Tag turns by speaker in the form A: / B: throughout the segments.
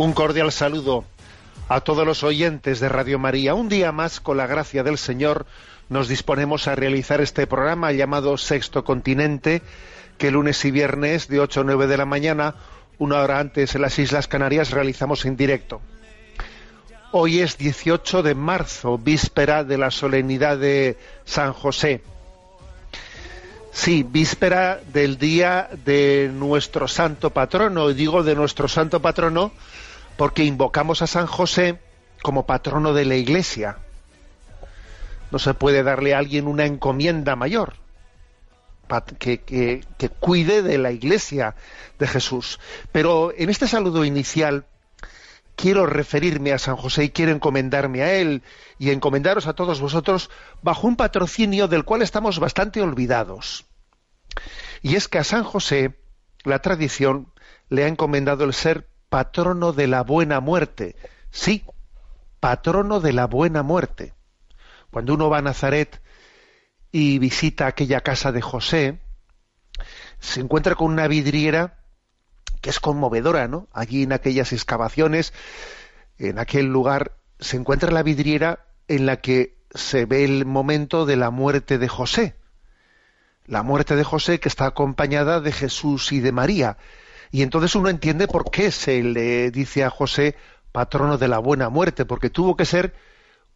A: Un cordial saludo a todos los oyentes de Radio María. Un día más, con la gracia del Señor, nos disponemos a realizar este programa llamado Sexto Continente, que lunes y viernes de 8 a 9 de la mañana, una hora antes en las Islas Canarias, realizamos en directo. Hoy es 18 de marzo, víspera de la solemnidad de San José. Sí, víspera del día de nuestro santo patrono. Y digo de nuestro santo patrono porque invocamos a San José como patrono de la Iglesia. No se puede darle a alguien una encomienda mayor que- que cuide de la Iglesia de Jesús. Pero en este saludo inicial quiero referirme a San José y quiero encomendarme a él y encomendaros a todos vosotros bajo un patrocinio del cual estamos bastante olvidados. Y es que a San José la tradición le ha encomendado el ser patrono de la buena muerte. Sí, patrono de la buena muerte. Cuando uno va a Nazaret y visita aquella casa de José, se encuentra con una vidriera que es conmovedora, ¿no? Allí en aquellas excavaciones, en aquel lugar, se encuentra la vidriera en la que se ve el momento de la muerte de José. La muerte de José que está acompañada de Jesús y de María. Y entonces uno entiende por qué se le dice a José patrono de la buena muerte, porque tuvo que ser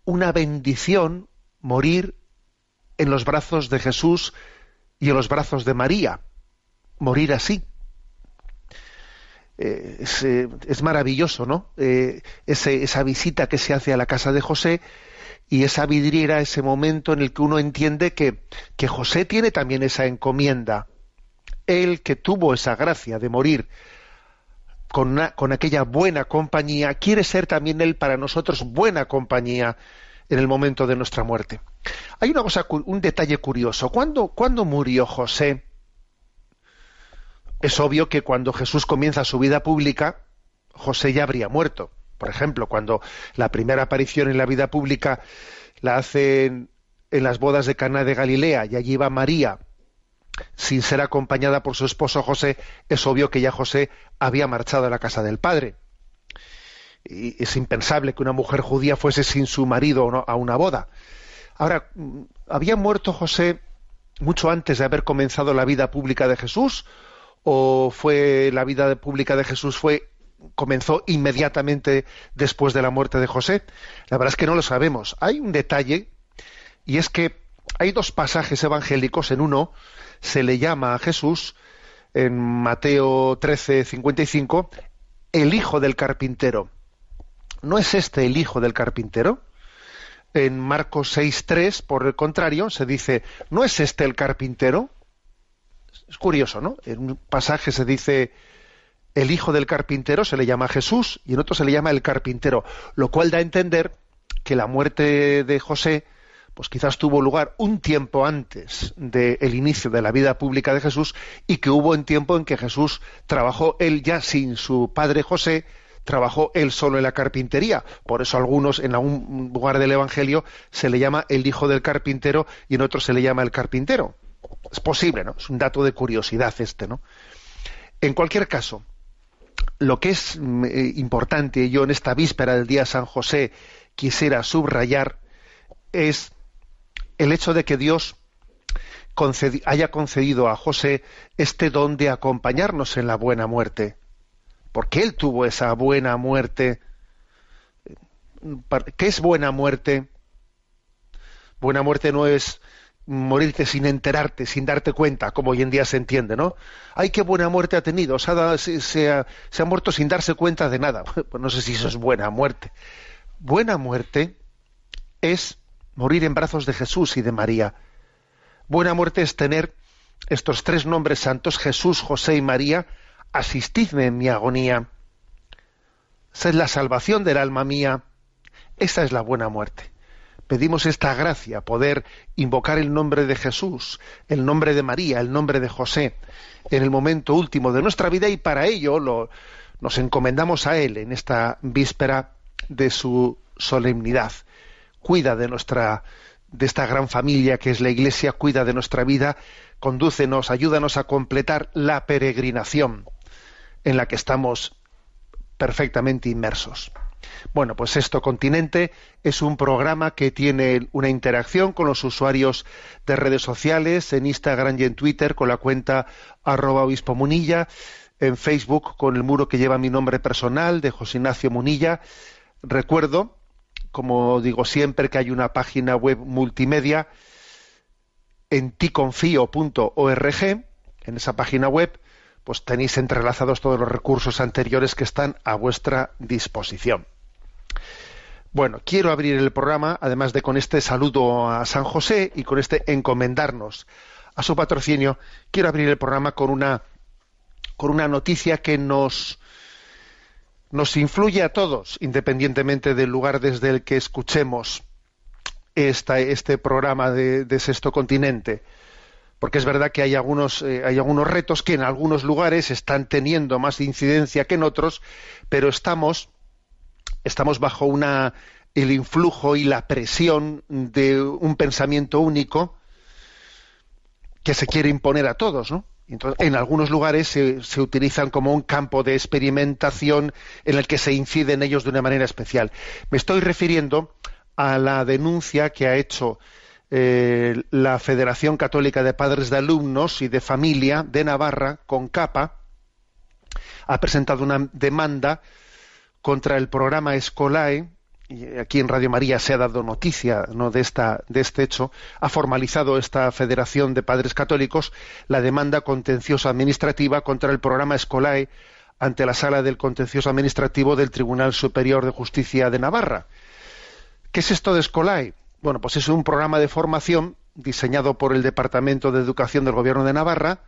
A: una bendición morir en los brazos de Jesús y en los brazos de María. Morir así. Eh, es, eh, es maravilloso, ¿no? Eh, ese- esa visita que se hace a la casa de José y esa vidriera, ese momento en el que uno entiende que José tiene también esa encomienda. Él que tuvo esa gracia de morir con, aquella buena compañía, quiere ser también él para nosotros buena compañía en el momento de nuestra muerte. Hay una cosa, un detalle curioso. ¿Cuándo, murió José? Es obvio que cuando Jesús comienza su vida pública, José ya habría muerto. Por ejemplo, cuando la primera aparición en la vida pública la hace en, en las bodas de Cana de Galilea y allí va María sin ser acompañada por su esposo José, es obvio que ya José había marchado a la casa del padre. Y es impensable que una mujer judía fuese sin su marido a una boda. Ahora, mm, ¿había muerto José mucho antes de haber comenzado la vida pública de Jesús? ¿O fue la vida pública de Jesús fue comenzó inmediatamente después de la muerte de José? La verdad es que no lo sabemos. Hay un detalle y es que hay dos pasajes evangélicos. En uno se le llama a Jesús, en Mateo 13, 55, el hijo del carpintero. ¿No es este el hijo del carpintero? En Marcos 6, 3, por el contrario, se dice, ¿no es este el carpintero? Es curioso, ¿no? En un pasaje se dice el hijo del carpintero, se le llama Jesús, y en otro se le llama el carpintero, lo cual da a entender que la muerte de José pues quizás tuvo lugar un tiempo antes del inicio de la vida pública de Jesús y que hubo un tiempo en que Jesús trabajó él ya sin su padre José, trabajó él solo en la carpintería. Por eso algunos en algún lugar del Evangelio se le llama el hijo del carpintero y en otros se le llama el carpintero. Es posible, ¿no? Es un dato de curiosidad este, ¿no? En cualquier caso, lo que es mm, eh, importante, yo en esta víspera del día San José quisiera subrayar, es el hecho de que Dios haya concedido a José este don de acompañarnos en la buena muerte. Porque él tuvo esa buena muerte. ¿Qué es buena muerte? Buena muerte no es morirte sin enterarte, sin darte cuenta, como hoy en día se entiende, ¿no? Ay, qué buena muerte ha tenido, se ha, se, ha, se ha muerto sin darse cuenta de nada. Pues no sé si eso es buena muerte. Buena muerte es morir en brazos de Jesús y de María. Buena muerte es tener estos tres nombres santos, Jesús, José y María, asistidme en mi agonía. Es la salvación del alma mía. Esa es la buena muerte pedimos esta gracia, poder invocar el nombre de Jesús, el nombre de María, el nombre de José, en el momento último de nuestra vida y para ello lo, nos encomendamos a Él en esta víspera de su solemnidad. Cuida de nuestra de esta gran familia que es la Iglesia, cuida de nuestra vida, condúcenos, ayúdanos a completar la peregrinación en la que estamos perfectamente inmersos. Bueno, pues esto Continente es un programa que tiene una interacción con los usuarios de redes sociales, en Instagram y en Twitter con la cuenta arroba obispo munilla, en Facebook con el muro que lleva mi nombre personal de José Ignacio Munilla. Recuerdo, como digo siempre, que hay una página web multimedia en ticonfio.org, en esa página web pues tenéis entrelazados todos los recursos anteriores que están a vuestra disposición. Bueno, quiero abrir el programa, además de con este saludo a San José y con este encomendarnos a su patrocinio, quiero abrir el programa con una, con una noticia que nos, nos influye a todos, independientemente del lugar desde el que escuchemos este programa de, Sexto Continente. Porque es verdad que hay algunos, eh, hay algunos retos que en algunos lugares están teniendo más incidencia que en otros, pero estamos estamos bajo una, el influjo y la presión de un pensamiento único que se quiere imponer a todos, ¿no? En algunos lugares se, se, utilizan como un campo de experimentación en el que se incide en ellos de una manera especial. Me estoy refiriendo a la denuncia que ha hecho eh, la Federación Católica de Padres de Alumnos y de Familia de Navarra, con capa, ha presentado una demanda contra el programa Escolae, aquí en Radio María se ha dado noticia ¿no? de, esta, de este hecho, ha formalizado esta Federación de Padres Católicos la demanda contenciosa administrativa contra el programa Escolae ante la Sala del Contencioso Administrativo del Tribunal Superior de Justicia de Navarra. ¿Qué es esto de Escolae? Bueno, pues es un programa de formación diseñado por el Departamento de Educación del Gobierno de Navarra,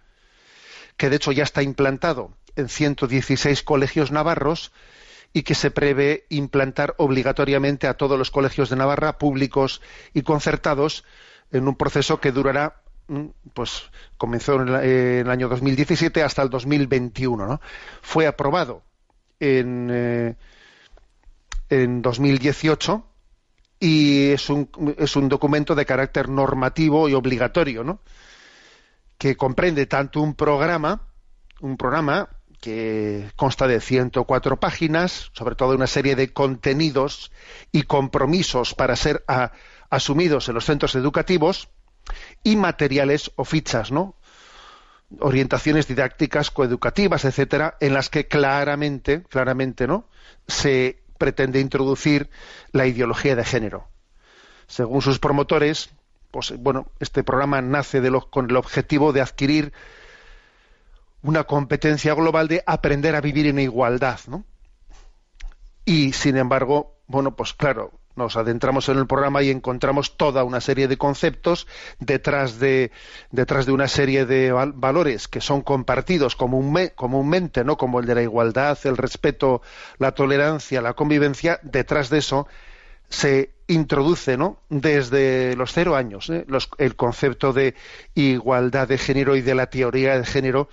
A: que de hecho ya está implantado en 116 colegios navarros y que se prevé implantar obligatoriamente a todos los colegios de Navarra, públicos y concertados, en un proceso que durará mm, pues comenzó en, el año 2017 hasta el 2021. ¿no? Fue aprobado en, eh, en 2018 y es un, es un documento de carácter normativo y obligatorio, ¿no? que comprende tanto un programa, un programa que consta de 104 páginas, sobre todo una serie de contenidos y compromisos para ser asumidos en los centros educativos y materiales o fichas, ¿no? orientaciones didácticas coeducativas, etcétera, en las que claramente, claramente, ¿no? se pretende introducir la ideología de género. Según sus promotores, pues bueno, este programa nace de con el objetivo de adquirir una competencia global de aprender a vivir en igualdad, ¿no? Y sin embargo, bueno, pues claro, nos adentramos en el programa y encontramos toda una serie de conceptos detrás de detrás de una serie de valores que son compartidos comúnmente, ¿no? Como el de la igualdad, el respeto, la tolerancia, la convivencia. Detrás de eso se introduce, ¿no? Desde los cero años, ¿eh? el concepto de igualdad de género y de la teoría de género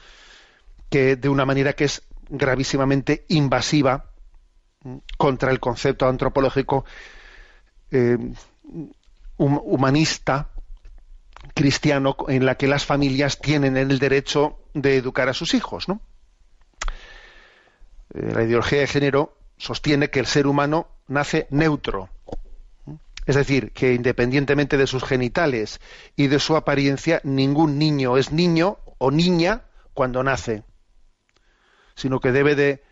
A: que de una manera que es gravísimamente invasiva mm, contra el concepto antropológico eh, humanista cristiano en la que las familias tienen el derecho de educar a sus hijos. Eh, la ideología de género sostiene que el ser humano nace neutro, es decir, que independientemente de sus genitales y de su apariencia, ningún niño es niño o niña cuando nace sino que debe de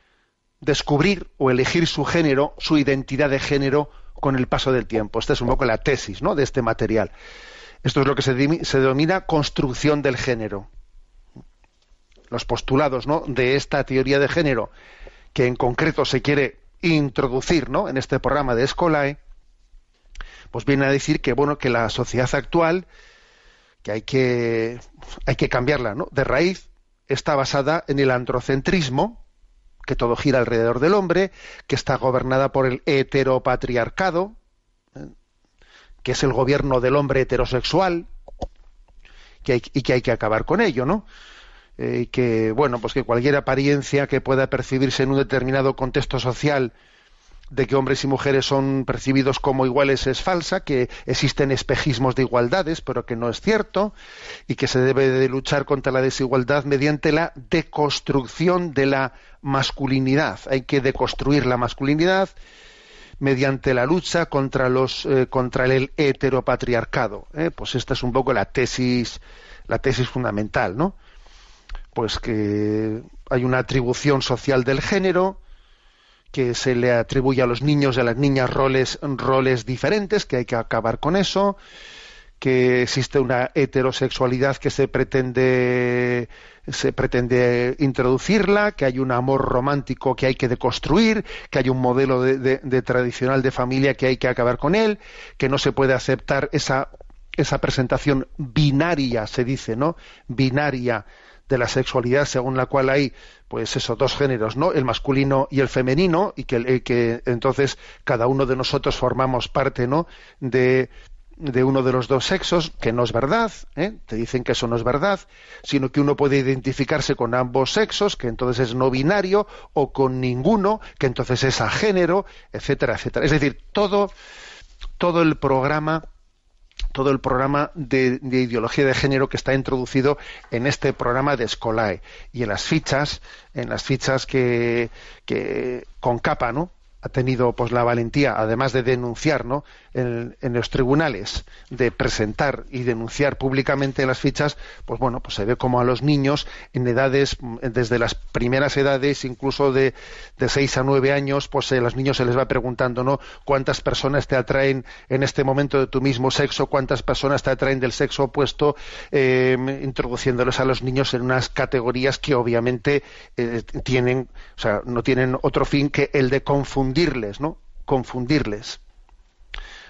A: descubrir o elegir su género, su identidad de género con el paso del tiempo. Esta es un poco la tesis ¿no? de este material. Esto es lo que se, denomina construcción del género. Los postulados ¿no? de esta teoría de género, que en concreto se quiere introducir ¿no? en este programa de Escolae, pues viene a decir que bueno que la sociedad actual que hay que hay que cambiarla ¿no? de raíz está basada en el androcentrismo que todo gira alrededor del hombre que está gobernada por el heteropatriarcado ¿eh? que es el gobierno del hombre heterosexual y que hay que acabar con ello no eh, que bueno pues que cualquier apariencia que pueda percibirse en un determinado contexto social de que hombres y mujeres son percibidos como iguales es falsa, que existen espejismos de igualdades, pero que no es cierto, y que se debe de luchar contra la desigualdad mediante la deconstrucción de la masculinidad. Hay que deconstruir la masculinidad mediante la lucha contra los eh, contra el heteropatriarcado. ¿eh? Pues esta es un poco la tesis la tesis fundamental, ¿no? Pues que hay una atribución social del género, que se le atribuye a los niños y a las niñas roles, roles diferentes, que hay que acabar con eso, que existe una heterosexualidad que se pretende se pretende introducirla, que hay un amor romántico que hay que deconstruir, que hay un modelo de, tradicional de familia que hay que acabar con él, que no se puede aceptar esa esa presentación binaria, se dice, ¿no? Binaria de la sexualidad según la cual hay pues esos dos géneros, ¿no? El masculino y el femenino y que, entonces cada uno de nosotros formamos parte, ¿no? De, de uno de los dos sexos, que no es verdad, ¿eh? te dicen que eso no es verdad, sino que uno puede identificarse con ambos sexos, que entonces es no binario, o con ninguno, que entonces es a género, etcétera, etcétera. Es decir, todo, todo el programa todo el programa de, ideología de género que está introducido en este programa de Scolae y en las fichas, en las fichas que, que con capa, ¿no? ha tenido pues la valentía, además de denunciar ¿no? En, los tribunales, de presentar y denunciar públicamente las fichas, pues bueno, pues se ve como a los niños en edades, desde las primeras edades, incluso de, de 6 a 9 años, pues a los niños se les va preguntando, ¿no? ¿Cuántas personas te atraen en este momento de tu mismo sexo? ¿Cuántas personas te atraen del sexo opuesto? Eh, introduciéndoles a los niños en unas categorías que obviamente eh, tienen, o sea, no tienen otro fin que el de confundir confundirles, ¿no? Confundirles.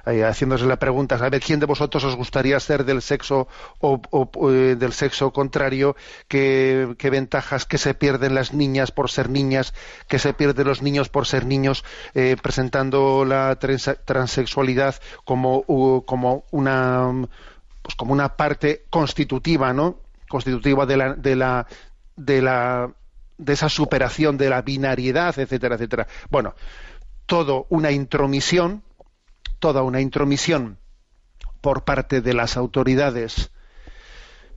A: Haciéndose la pregunta, a ver, ¿quién de vosotros os gustaría ser del sexo o, eh, del sexo contrario? ¿Qué, ventajas que se pierden las niñas por ser niñas? ¿Qué se pierden los niños por ser niños? Eh, presentando la transexualidad como, como una pues como una parte constitutiva, ¿no? Constitutiva de la, de la, de la de esa superación de la binariedad, etcétera, etcétera. Bueno, todo una intromisión, toda una intromisión por parte de las autoridades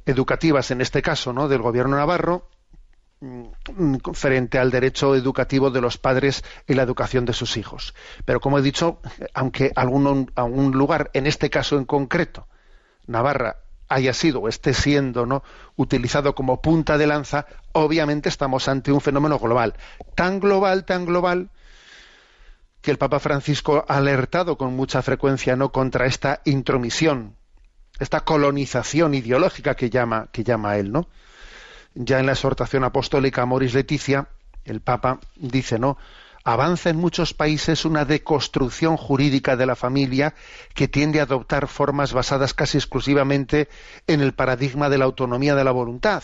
A: educativas, en este caso, ¿no? del gobierno navarro, mm, frente al derecho educativo de los padres y la educación de sus hijos. Pero como he dicho, aunque algún, algún lugar, en este caso en concreto, Navarra haya sido o esté siendo ¿no? utilizado como punta de lanza, obviamente estamos ante un fenómeno global. Tan global, tan global, que el Papa Francisco ha alertado con mucha frecuencia ¿no? contra esta intromisión, esta colonización ideológica que llama, que llama él, ¿no? Ya en la exhortación apostólica Moris Leticia, el Papa dice, ¿no? Avanza en muchos países una deconstrucción jurídica de la familia que tiende a adoptar formas basadas casi exclusivamente en el paradigma de la autonomía de la voluntad.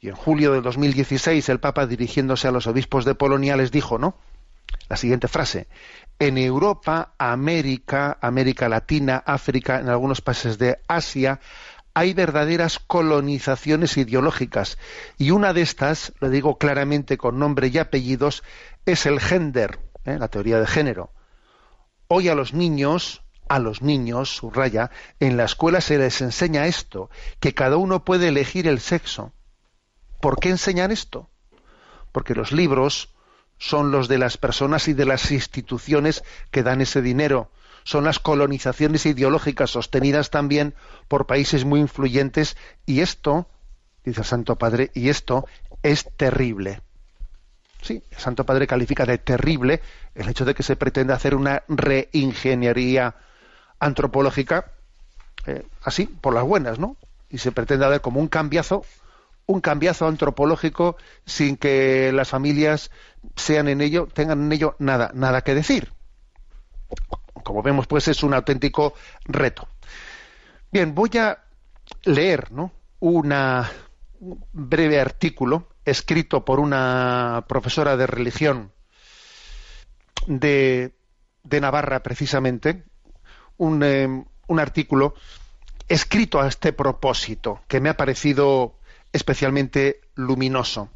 A: Y en julio de 2016 el Papa dirigiéndose a los obispos de Polonia les dijo, ¿no? La siguiente frase. En Europa, América, América Latina, África, en algunos países de Asia, hay verdaderas colonizaciones ideológicas. Y una de estas, lo digo claramente con nombre y apellidos, es el gender, ¿eh? la teoría de género. Hoy a los niños, a los niños, subraya, en la escuela se les enseña esto, que cada uno puede elegir el sexo. ¿Por qué enseñar esto? Porque los libros son los de las personas y de las instituciones que dan ese dinero son las colonizaciones ideológicas sostenidas también por países muy influyentes y esto, dice el Santo Padre, y esto es terrible. Sí, el Santo Padre califica de terrible el hecho de que se pretenda hacer una reingeniería antropológica eh, así, por las buenas, ¿no? Y se pretende dar como un cambiazo, un cambiazo antropológico sin que las familias sean en ello, tengan en ello nada, nada que decir. Como vemos, pues es un auténtico reto. Bien, voy a leer, ¿no? Un breve artículo escrito por una profesora de religión de, de Navarra, precisamente, un, eh, un artículo escrito a este propósito, que me ha parecido especialmente luminoso.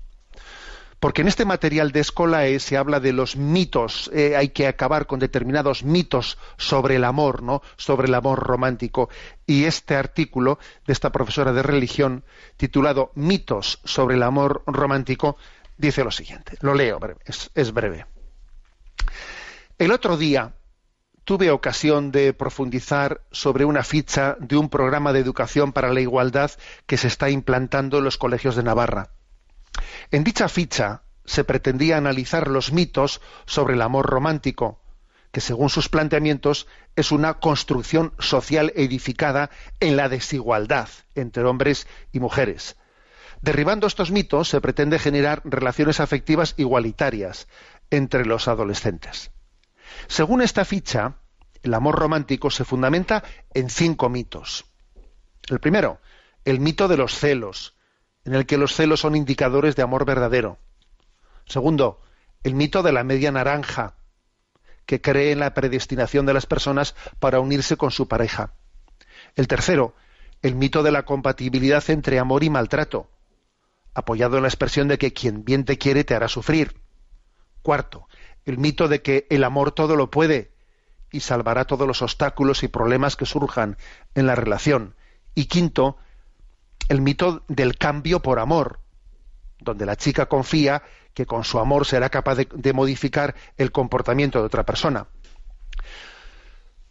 A: Porque en este material de Escolae se habla de los mitos, eh, hay que acabar con determinados mitos sobre el amor, ¿no? Sobre el amor romántico. Y este artículo de esta profesora de religión, titulado Mitos sobre el amor romántico, dice lo siguiente. Lo leo, es, es breve. El otro día tuve ocasión de profundizar sobre una ficha de un programa de educación para la igualdad que se está implantando en los colegios de Navarra. En dicha ficha se pretendía analizar los mitos sobre el amor romántico, que según sus planteamientos es una construcción social edificada en la desigualdad entre hombres y mujeres. Derribando estos mitos se pretende generar relaciones afectivas igualitarias entre los adolescentes. Según esta ficha, el amor romántico se fundamenta en cinco mitos. El primero, el mito de los celos, en el que los celos son indicadores de amor verdadero. Segundo, el mito de la media naranja, que cree en la predestinación de las personas para unirse con su pareja. El tercero, el mito de la compatibilidad entre amor y maltrato, apoyado en la expresión de que quien bien te quiere te hará sufrir. Cuarto, el mito de que el amor todo lo puede y salvará todos los obstáculos y problemas que surjan en la relación. Y quinto, el mito del cambio por amor, donde la chica confía que con su amor será capaz de, modificar el comportamiento de otra persona.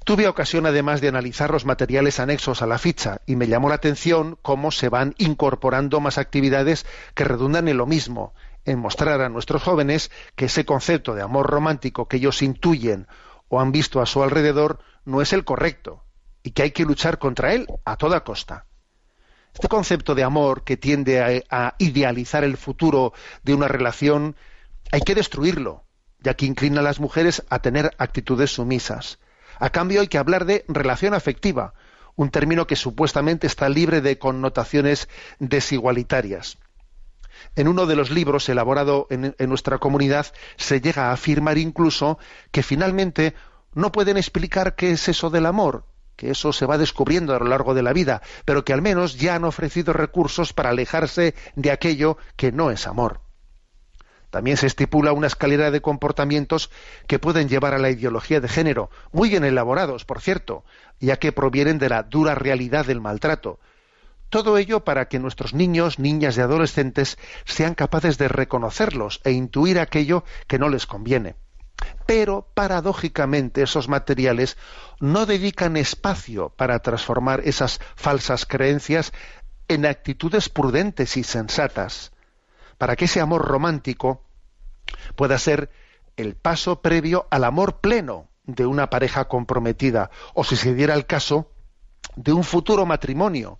A: Tuve ocasión además de analizar los materiales anexos a la ficha y me llamó la atención cómo se van incorporando más actividades que redundan en lo mismo, en mostrar a nuestros jóvenes que ese concepto de amor romántico que ellos intuyen o han visto a su alrededor no es el correcto y que hay que luchar contra él a toda costa. Este concepto de amor que tiende a, idealizar el futuro de una relación hay que destruirlo, ya que inclina a las mujeres a tener actitudes sumisas. A cambio hay que hablar de relación afectiva, un término que supuestamente está libre de connotaciones desigualitarias. En uno de los libros elaborado en, en, nuestra comunidad se llega a afirmar incluso que finalmente no pueden explicar qué es eso del amor, que eso se va descubriendo a lo largo de la vida, pero que al menos ya han ofrecido recursos para alejarse de aquello que no es amor. También se estipula una escalera de comportamientos que pueden llevar a la ideología de género, muy bien elaborados, por cierto, ya que provienen de la dura realidad del maltrato. Todo ello para que nuestros niños, niñas y adolescentes sean capaces de reconocerlos e intuir aquello que no les conviene. Pero, paradójicamente, esos materiales no dedican espacio para transformar esas falsas creencias en actitudes prudentes y sensatas, para que ese amor romántico pueda ser el paso previo al amor pleno de una pareja comprometida, o si se diera el caso, de un futuro matrimonio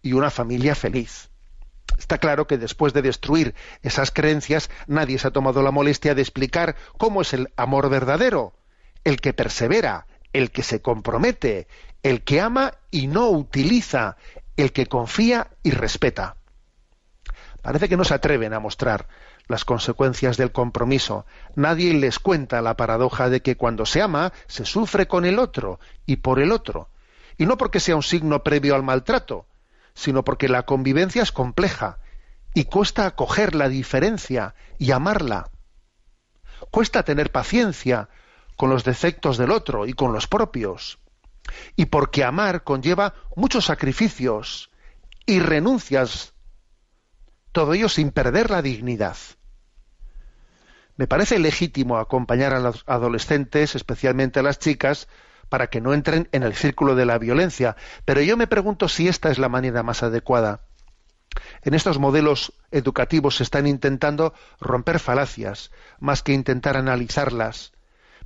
A: y una familia feliz. Está claro que después de destruir esas creencias, nadie se ha tomado la molestia de explicar cómo es el amor verdadero, el que persevera, el que se compromete, el que ama y no utiliza, el que confía y respeta. Parece que no se atreven a mostrar las consecuencias del compromiso. Nadie les cuenta la paradoja de que cuando se ama se sufre con el otro y por el otro. Y no porque sea un signo previo al maltrato, sino porque la convivencia es compleja y cuesta acoger la diferencia y amarla. Cuesta tener paciencia con los defectos del otro y con los propios. Y porque amar conlleva muchos sacrificios y renuncias, todo ello sin perder la dignidad. Me parece legítimo acompañar a los adolescentes, especialmente a las chicas, para que no entren en el círculo de la violencia. Pero yo me pregunto si esta es la manera más adecuada. En estos modelos educativos se están intentando romper falacias, más que intentar analizarlas.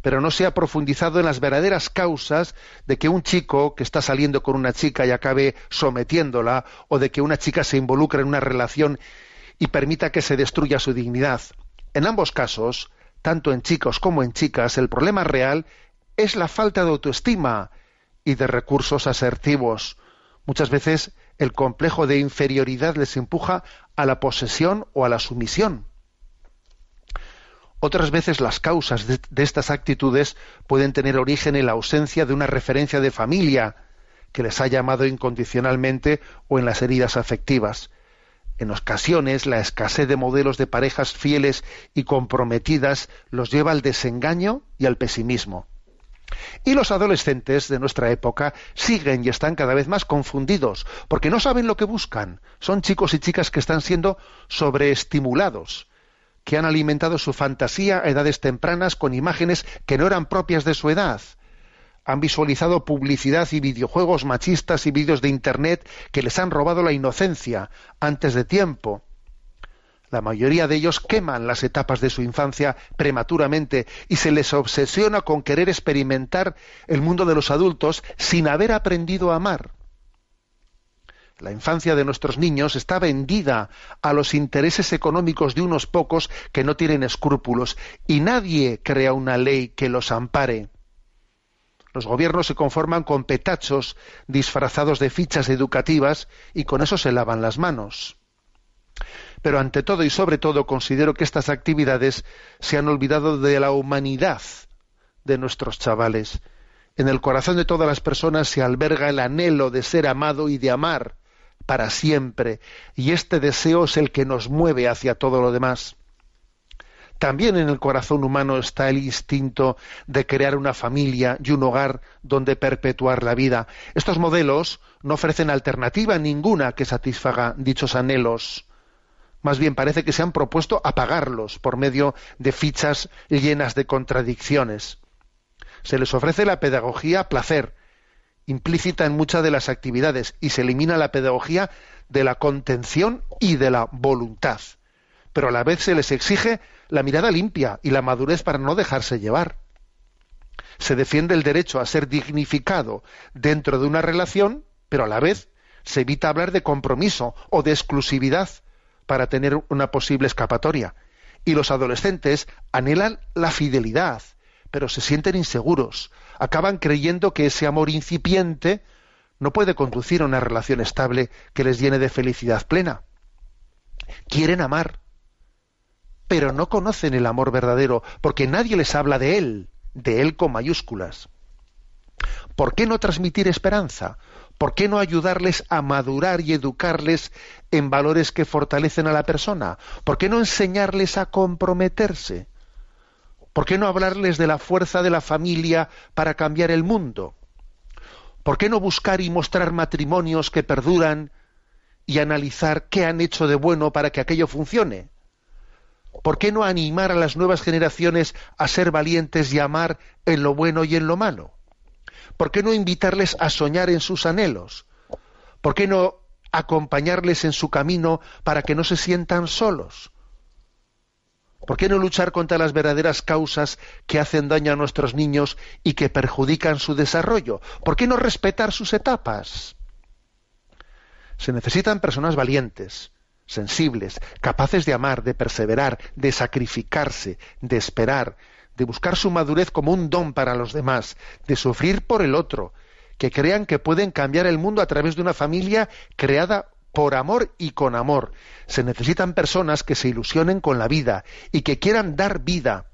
A: pero no se ha profundizado en las verdaderas causas de que un chico que está saliendo con una chica y acabe sometiéndola, o de que una chica se involucre en una relación y permita que se destruya su dignidad. En ambos casos, tanto en chicos como en chicas, el problema real es la falta de autoestima y de recursos asertivos. Muchas veces el complejo de inferioridad les empuja a la posesión o a la sumisión. Otras veces las causas de, estas actitudes pueden tener origen en la ausencia de una referencia de familia que les ha llamado incondicionalmente o en las heridas afectivas. En ocasiones, la escasez de modelos de parejas fieles y comprometidas los lleva al desengaño y al pesimismo. Y los adolescentes de nuestra época siguen y están cada vez más confundidos, porque no saben lo que buscan. Son chicos y chicas que están siendo sobreestimulados, que han alimentado su fantasía a edades tempranas con imágenes que no eran propias de su edad. Han visualizado publicidad y videojuegos machistas y vídeos de Internet que les han robado la inocencia antes de tiempo la mayoría de ellos queman las etapas de su infancia prematuramente y se les obsesiona con querer experimentar el mundo de los adultos sin haber aprendido a amar. La infancia de nuestros niños está vendida a los intereses económicos de unos pocos que no tienen escrúpulos y nadie crea una ley que los ampare. Los gobiernos se conforman con petachos disfrazados de fichas educativas y con eso se lavan las manos. Pero ante todo y sobre todo considero que estas actividades se han olvidado de la humanidad de nuestros chavales. En el corazón de todas las personas se alberga el anhelo de ser amado y de amar para siempre, y este deseo es el que nos mueve hacia todo lo demás. También en el corazón humano está el instinto de crear una familia y un hogar donde perpetuar la vida. Estos modelos no ofrecen alternativa ninguna que satisfaga dichos anhelos. Más bien parece que se han propuesto apagarlos por medio de fichas llenas de contradicciones. Se les ofrece la pedagogía placer, implícita en muchas de las actividades, y se elimina la pedagogía de la contención y de la voluntad. Pero a la vez se les exige la mirada limpia y la madurez para no dejarse llevar. Se defiende el derecho a ser dignificado dentro de una relación, pero a la vez se evita hablar de compromiso o de exclusividad para tener una posible escapatoria. Y los adolescentes anhelan la fidelidad, pero se sienten inseguros. Acaban creyendo que ese amor incipiente no puede conducir a una relación estable que les llene de felicidad plena. Quieren amar, pero no conocen el amor verdadero, porque nadie les habla de él, de él con mayúsculas. ¿Por qué no transmitir esperanza? ¿Por qué no ayudarles a madurar y educarles en valores que fortalecen a la persona? ¿Por qué no enseñarles a comprometerse? ¿Por qué no hablarles de la fuerza de la familia para cambiar el mundo? ¿Por qué no buscar y mostrar matrimonios que perduran y analizar qué han hecho de bueno para que aquello funcione? ¿Por qué no animar a las nuevas generaciones a ser valientes y amar en lo bueno y en lo malo? ¿Por qué no invitarles a soñar en sus anhelos? ¿Por qué no acompañarles en su camino para que no se sientan solos? ¿Por qué no luchar contra las verdaderas causas que hacen daño a nuestros niños y que perjudican su desarrollo? ¿Por qué no respetar sus etapas? Se necesitan personas valientes, sensibles, capaces de amar, de perseverar, de sacrificarse, de esperar, de buscar su madurez como un don para los demás, de sufrir por el otro, que crean que pueden cambiar el mundo a través de una familia creada por amor y con amor. Se necesitan personas que se ilusionen con la vida y que quieran dar vida,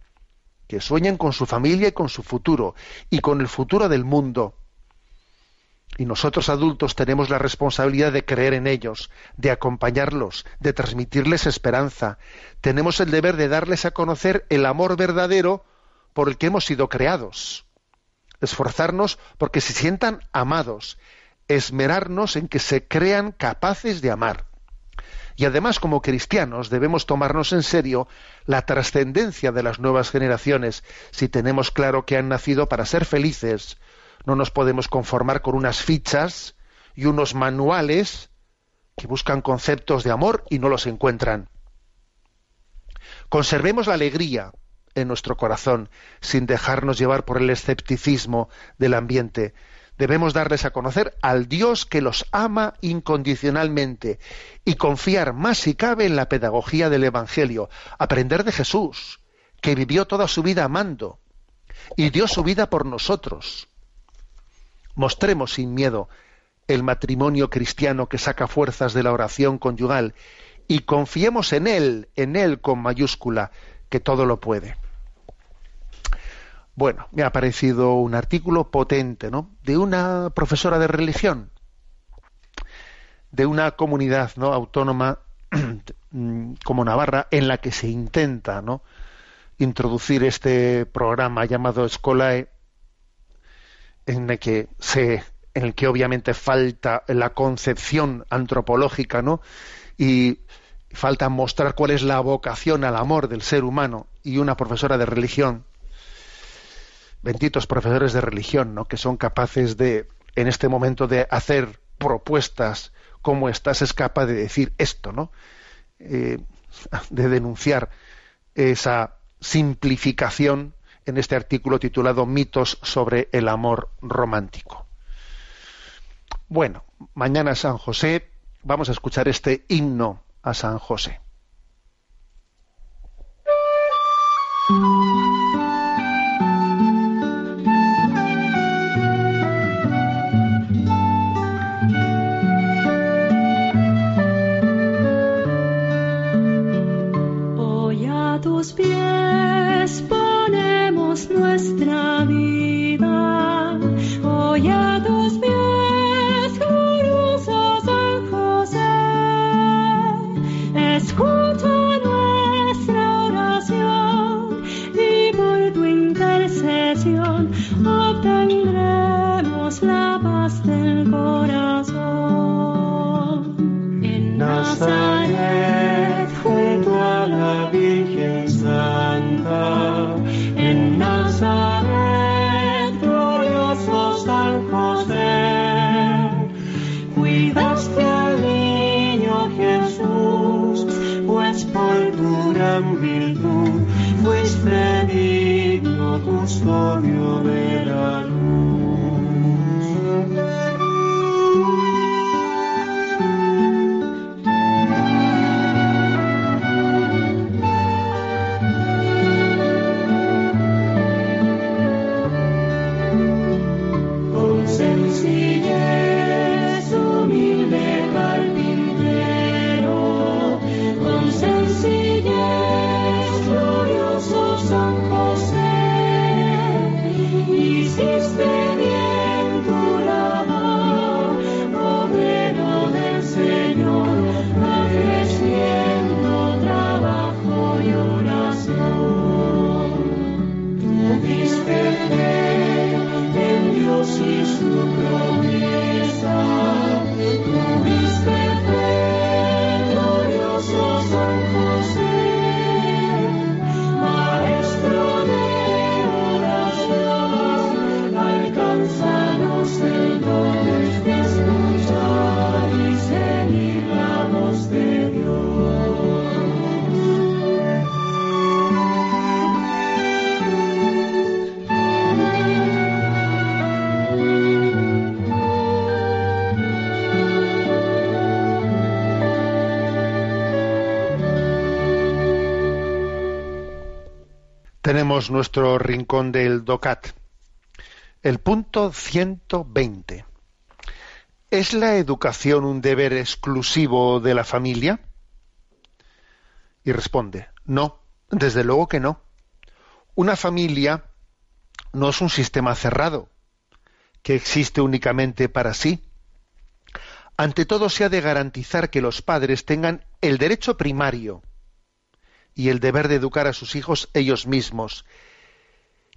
A: que sueñen con su familia y con su futuro y con el futuro del mundo. Y nosotros adultos tenemos la responsabilidad de creer en ellos, de acompañarlos, de transmitirles esperanza. Tenemos el deber de darles a conocer el amor verdadero por el que hemos sido creados. Esforzarnos porque se sientan amados, esmerarnos en que se crean capaces de amar. Y además, como cristianos, debemos tomarnos en serio la trascendencia de las nuevas generaciones. Si tenemos claro que han nacido para ser felices, no nos podemos conformar con unas fichas y unos manuales que buscan conceptos de amor y no los encuentran. Conservemos la alegría, en nuestro corazón, sin dejarnos llevar por el escepticismo del ambiente. Debemos darles a conocer al Dios que los ama incondicionalmente y confiar más si cabe en la pedagogía del Evangelio, aprender de Jesús, que vivió toda su vida amando y dio su vida por nosotros. Mostremos sin miedo el matrimonio cristiano que saca fuerzas de la oración conyugal y confiemos en Él, en Él con mayúscula, que todo lo puede. Bueno, me ha parecido un artículo potente, ¿no? De una profesora de religión, de una comunidad ¿no? autónoma como Navarra, en la que se intenta, ¿no? introducir este programa llamado Escolae, en el que se, en el que obviamente falta la concepción antropológica, ¿no? Y falta mostrar cuál es la vocación al amor del ser humano y una profesora de religión benditos profesores de religión ¿no? que son capaces de en este momento de hacer propuestas como estás es capaz de decir esto no eh, de denunciar esa simplificación en este artículo titulado mitos sobre el amor romántico. Bueno mañana San José vamos a escuchar este himno a San José.
B: Hoy a tus pies Escucha nuestra oración y por tu intercesión obtendremos la paz del corazón. En Nazaret, junto a la Virgen Santa, en Nazaret, gran virtud fuiste digno custodio de
A: Nuestro rincón del DOCAT. El punto 120. ¿Es la educación un deber exclusivo de la familia? Y responde, no, desde luego que no. Una familia no es un sistema cerrado, que existe únicamente para sí. Ante todo se ha de garantizar que los padres tengan el derecho primario y el deber de educar a sus hijos ellos mismos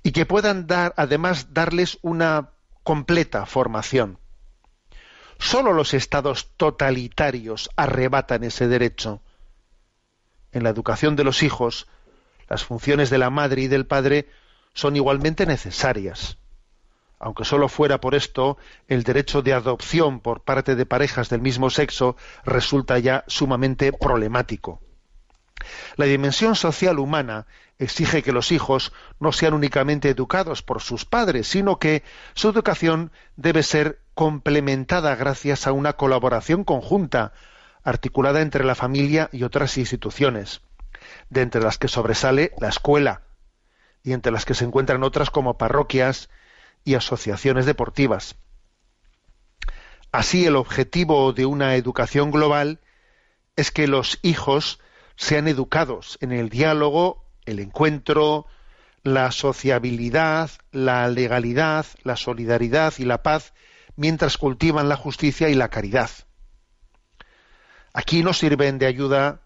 A: y que puedan dar además darles una completa formación. Solo los estados totalitarios arrebatan ese derecho. En la educación de los hijos, las funciones de la madre y del padre son igualmente necesarias. Aunque solo fuera por esto, el derecho de adopción por parte de parejas del mismo sexo resulta ya sumamente problemático. La dimensión social humana exige que los hijos no sean únicamente educados por sus padres, sino que su educación debe ser complementada gracias a una colaboración conjunta, articulada entre la familia y otras instituciones, de entre las que sobresale la escuela, y entre las que se encuentran otras como parroquias y asociaciones deportivas. Así, el objetivo de una educación global es que los hijos sean educados en el diálogo, el encuentro, la sociabilidad, la legalidad, la solidaridad y la paz, mientras cultivan la justicia y la caridad. Aquí no sirven de ayuda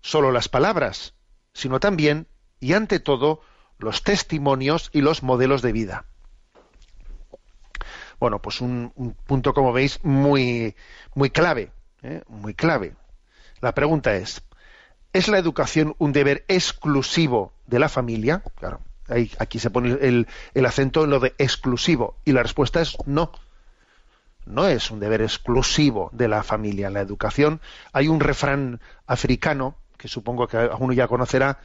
A: solo las palabras, sino también, y ante todo, los testimonios y los modelos de vida. Bueno, pues un, un punto, como veis, muy, muy clave, ¿eh? muy clave. La pregunta es, ¿es la educación un deber exclusivo de la familia? Claro, aquí se pone el, acento en lo de exclusivo, y la respuesta es no. No es un deber exclusivo de la familia. La educación, hay un refrán africano, que supongo que alguno ya conocerá,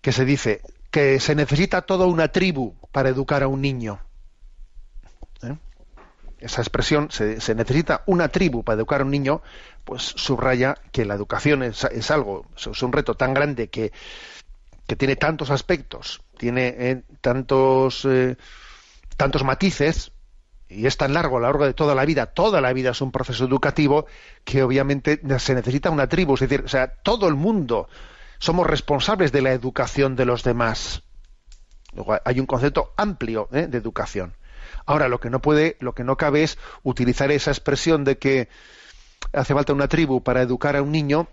A: que se dice que se necesita toda una tribu para educar a un niño. ¿Eh? Esa expresión, se, necesita una tribu para educar a un niño, pues subraya que la educación es, es algo, es un reto tan grande que, que tiene tantos aspectos, tiene eh, tantos, eh, tantos matices, y es tan largo a lo largo de toda la vida, toda la vida es un proceso educativo, que obviamente se necesita una tribu, es decir, o sea, todo el mundo somos responsables de la educación de los demás. Hay un concepto amplio ¿eh? de educación. Ahora, lo que no puede, lo que no cabe es utilizar esa expresión de que hace falta una tribu para educar a un niño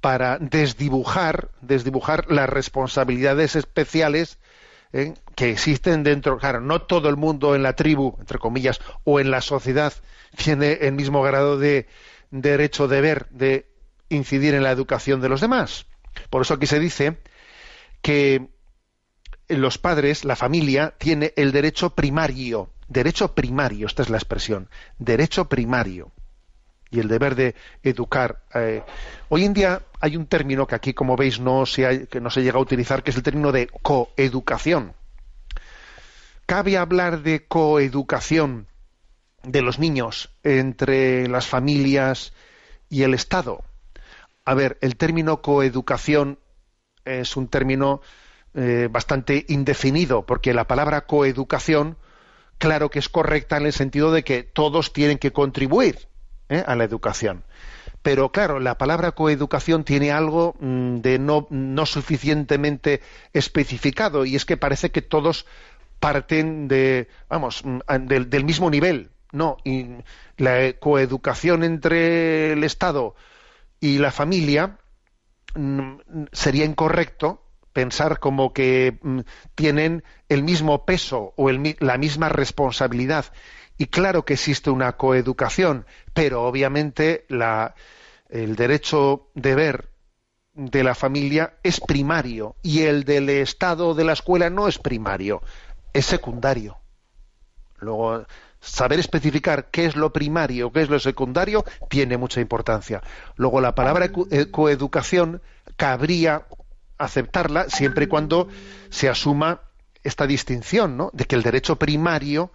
A: para desdibujar, desdibujar las responsabilidades especiales ¿eh? que existen dentro. Claro, no todo el mundo en la tribu, entre comillas, o en la sociedad tiene el mismo grado de derecho deber de incidir en la educación de los demás. Por eso aquí se dice que los padres, la familia, tiene el derecho primario, derecho primario, esta es la expresión, derecho primario, y el deber de educar. Eh, hoy en día hay un término que aquí, como veis, no se, ha, que no se llega a utilizar, que es el término de coeducación. ¿Cabe hablar de coeducación de los niños entre las familias y el Estado? A ver, el término coeducación es un término eh, bastante indefinido, porque la palabra coeducación, claro que es correcta en el sentido de que todos tienen que contribuir ¿eh? a la educación. Pero claro, la palabra coeducación tiene algo mm, de no, no suficientemente especificado, y es que parece que todos parten de, vamos, mm, del, del mismo nivel. No, y la coeducación entre el Estado y la familia sería incorrecto pensar como que tienen el mismo peso o el, la misma responsabilidad. Y claro que existe una coeducación, pero obviamente la, el derecho deber de la familia es primario y el del Estado de la escuela no es primario, es secundario. Luego, saber especificar qué es lo primario, qué es lo secundario, tiene mucha importancia. Luego, la palabra eh, coeducación cabría aceptarla siempre y cuando se asuma esta distinción, ¿no? De que el derecho primario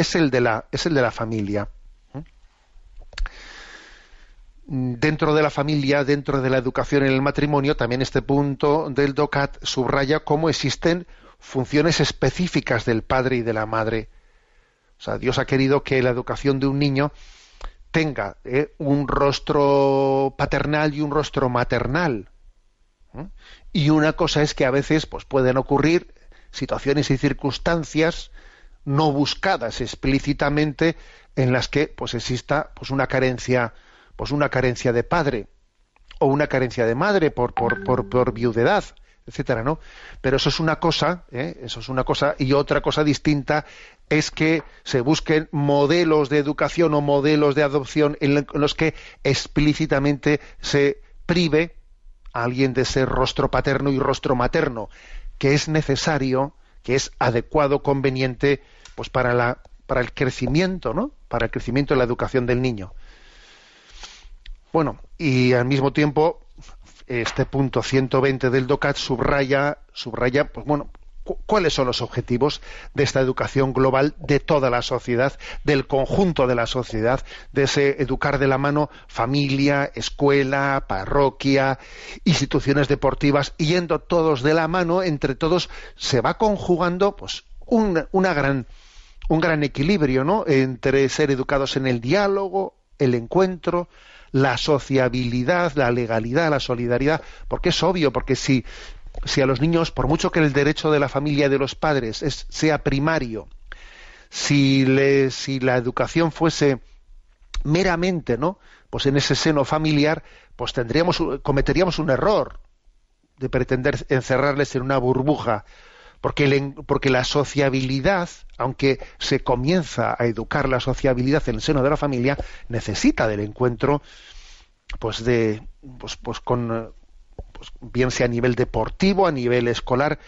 A: es el de la, es el de la familia. Dentro de la familia, dentro de la educación en el matrimonio, también este punto del DOCAT subraya cómo existen funciones específicas del padre y de la madre o sea, Dios ha querido que la educación de un niño tenga ¿eh? un rostro paternal y un rostro maternal. ¿eh? Y una cosa es que a veces pues, pueden ocurrir situaciones y circunstancias no buscadas explícitamente en las que pues exista pues una carencia pues una carencia de padre o una carencia de madre por por, por, por viudedad etcétera no pero eso es una cosa ¿eh? eso es una cosa y otra cosa distinta es que se busquen modelos de educación o modelos de adopción en los que explícitamente se prive a alguien de ser rostro paterno y rostro materno, que es necesario, que es adecuado, conveniente, pues para la para el crecimiento, ¿no? Para el crecimiento de la educación del niño. Bueno, y al mismo tiempo este punto 120 del DOCAT subraya, subraya, pues bueno, cu- cuáles son los objetivos de esta educación global de toda la sociedad, del conjunto de la sociedad, de ese educar de la mano familia, escuela, parroquia, instituciones deportivas, y yendo todos de la mano, entre todos se va conjugando pues un, una gran, un gran equilibrio, ¿no? Entre ser educados en el diálogo, el encuentro, la sociabilidad, la legalidad, la solidaridad, porque es obvio, porque si, si a los niños, por mucho que el derecho de la familia de los padres es, sea primario, si, si la educación fuese meramente, ¿no? Pues en ese seno familiar, pues tendríamos, cometeríamos un error de pretender encerrarles en una burbuja, porque, porque la sociabilidad, aunque se comienza a educar la sociabilidad en el seno de la familia, necesita del encuentro, pues de, pues, pues con, pues bien sea a nivel deportivo, a nivel escolar,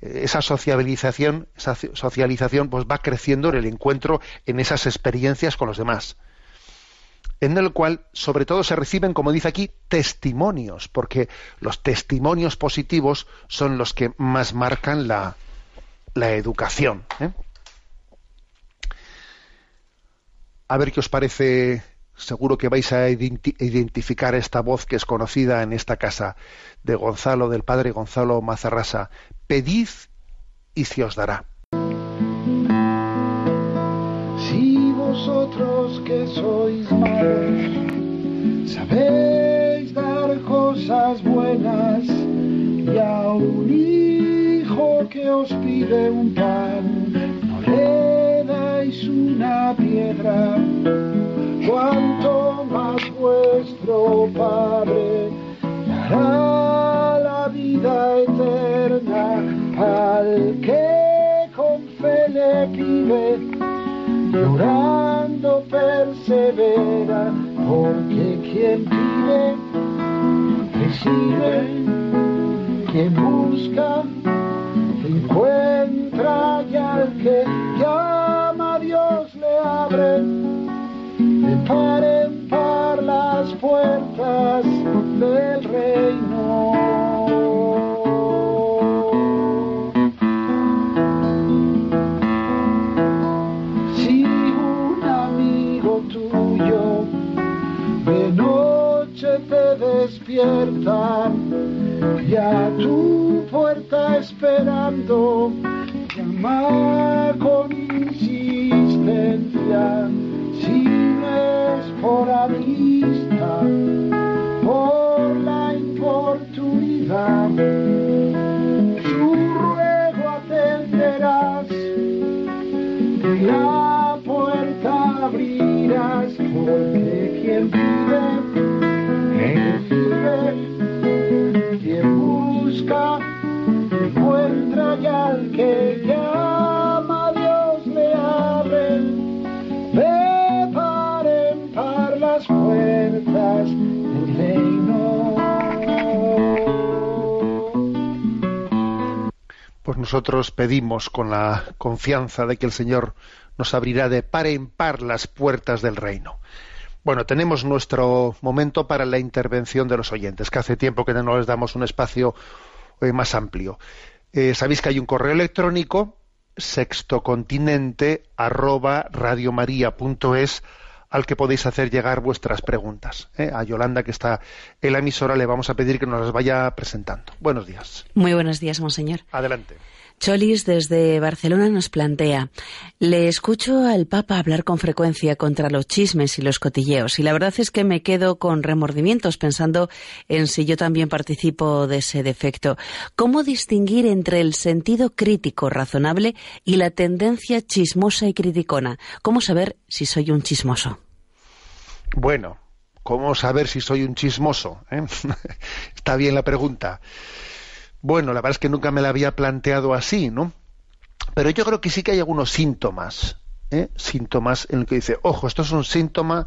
A: eh, esa sociabilización, esa ci- socialización, pues va creciendo en el encuentro, en esas experiencias con los demás en el cual sobre todo se reciben, como dice aquí, testimonios, porque los testimonios positivos son los que más marcan la, la educación. ¿eh? A ver qué os parece, seguro que vais a identi- identificar esta voz que es conocida en esta casa de Gonzalo, del padre Gonzalo Mazarrasa. Pedid y se os dará.
C: Sois malos. Sabéis dar cosas buenas y a un hijo que os pide un pan no le dais una piedra, cuanto más vuestro Padre dará la vida eterna al que con fe le pide llorando persevera, porque quien pide, recibe, quien busca, encuentra y al que llama a Dios le abre, de par en par las puertas del reino. Y a tu puerta esperando llama con insistencia. Si no es por amistad por la importunidad su ruego atenderás. La puerta abrirás
A: nosotros pedimos con la confianza de que el Señor nos abrirá de par en par las puertas del reino. Bueno, tenemos nuestro momento para la intervención de los oyentes, que hace tiempo que no les damos un espacio eh, más amplio. Eh, Sabéis que hay un correo electrónico, sextocontinente arroba radiomaria.es, al que podéis hacer llegar vuestras preguntas. ¿eh? A Yolanda, que está en la emisora, le vamos a pedir que nos las vaya presentando. Buenos días.
D: Muy buenos días, monseñor.
A: Adelante.
D: Cholis desde Barcelona nos plantea, le escucho al Papa hablar con frecuencia contra los chismes y los cotilleos y la verdad es que me quedo con remordimientos pensando en si yo también participo de ese defecto. ¿Cómo distinguir entre el sentido crítico razonable y la tendencia chismosa y criticona? ¿Cómo saber si soy un chismoso?
A: Bueno, ¿cómo saber si soy un chismoso? eh? Está bien la pregunta. Bueno, la verdad es que nunca me la había planteado así, ¿no? Pero yo creo que sí que hay algunos síntomas, ¿eh? síntomas en los que dice, ojo, esto es un síntoma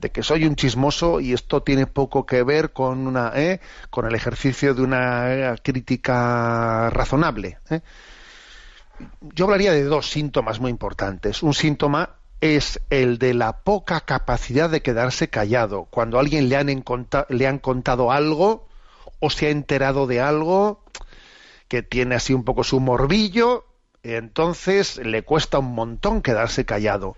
A: de que soy un chismoso y esto tiene poco que ver con una, ¿eh? con el ejercicio de una eh, crítica razonable. ¿eh? Yo hablaría de dos síntomas muy importantes. Un síntoma es el de la poca capacidad de quedarse callado. Cuando a alguien le han, le han contado algo o se ha enterado de algo que tiene así un poco su morbillo, entonces le cuesta un montón quedarse callado.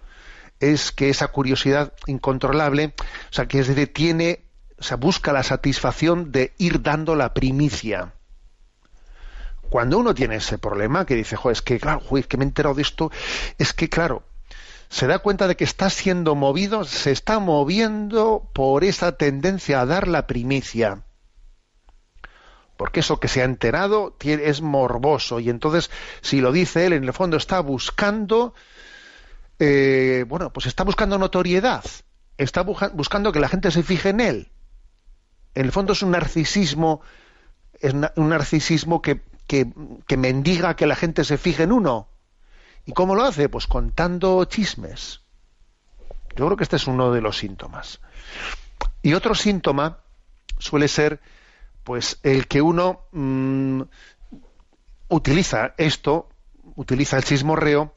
A: Es que esa curiosidad incontrolable, o sea, que es decir, tiene, o sea, busca la satisfacción de ir dando la primicia. Cuando uno tiene ese problema, que dice, joder, es que, claro, joder, que me he enterado de esto, es que, claro, se da cuenta de que está siendo movido, se está moviendo por esa tendencia a dar la primicia. Porque eso que se ha enterado es morboso y entonces, si lo dice él, en el fondo está buscando, eh, bueno, pues está buscando notoriedad, está buscando que la gente se fije en él. En el fondo es un narcisismo, es un narcisismo que, que, que mendiga que la gente se fije en uno ¿Y cómo lo hace? Pues contando chismes. Yo creo que este es uno de los síntomas. Y otro síntoma suele ser, pues, el que uno mm, utiliza esto, utiliza el chismorreo,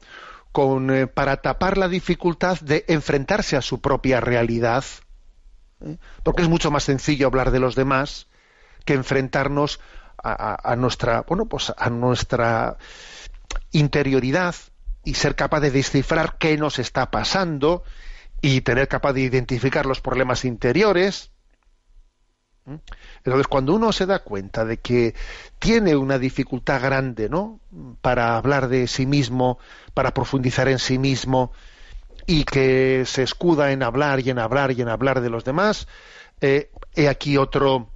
A: eh, para tapar la dificultad de enfrentarse a su propia realidad. ¿eh? Porque es mucho más sencillo hablar de los demás que enfrentarnos a nuestra, bueno, pues a nuestra interioridad, y ser capaz de descifrar qué nos está pasando y tener capaz de identificar los problemas interiores. ¿Mm? Entonces, cuando uno se da cuenta de que tiene una dificultad grande, ¿no? Para hablar de sí mismo, para profundizar en sí mismo, y que se escuda en hablar y en hablar y en hablar de los demás, eh, he aquí otro,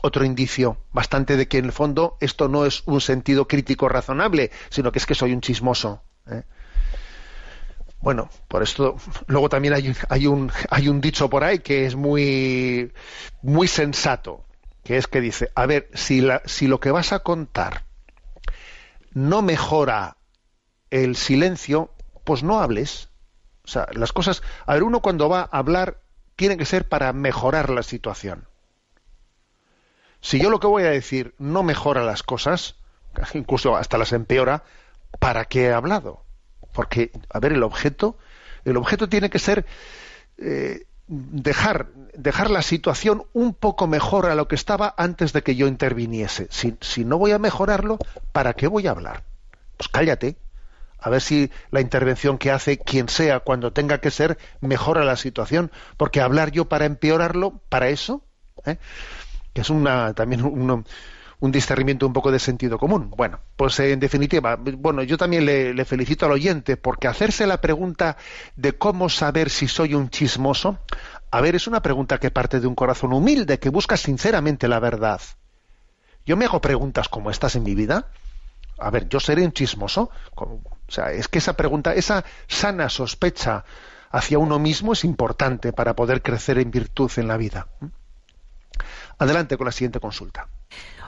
A: otro indicio bastante de que en el fondo esto no es un sentido crítico razonable, sino que es que soy un chismoso. ¿eh? Bueno, por esto luego también hay, hay, un, hay un dicho por ahí que es muy, muy sensato, que es que dice, a ver, si, la, si lo que vas a contar no mejora el silencio, pues no hables. O sea, las cosas, a ver, uno cuando va a hablar tiene que ser para mejorar la situación si yo lo que voy a decir no mejora las cosas, incluso hasta las empeora, ¿para qué he hablado? Porque, a ver, el objeto, el objeto tiene que ser eh, dejar, dejar la situación un poco mejor a lo que estaba antes de que yo interviniese. Si, no voy a mejorarlo, ¿para qué voy a hablar? Pues cállate. A ver si la intervención que hace quien sea cuando tenga que ser mejora la situación. Porque hablar yo para empeorarlo, ¿para eso? ¿Eh? que es una, también un discernimiento un poco de sentido común. Bueno, pues en definitiva, bueno, yo también le, felicito al oyente porque hacerse la pregunta de cómo saber si soy un chismoso, a ver, es una pregunta que parte de un corazón humilde, que busca sinceramente la verdad. Yo me hago preguntas como estas en mi vida. A ver, yo seré un chismoso. O sea, es que esa pregunta, esa sana sospecha hacia uno mismo es importante para poder crecer en virtud en la vida. Adelante con la siguiente consulta.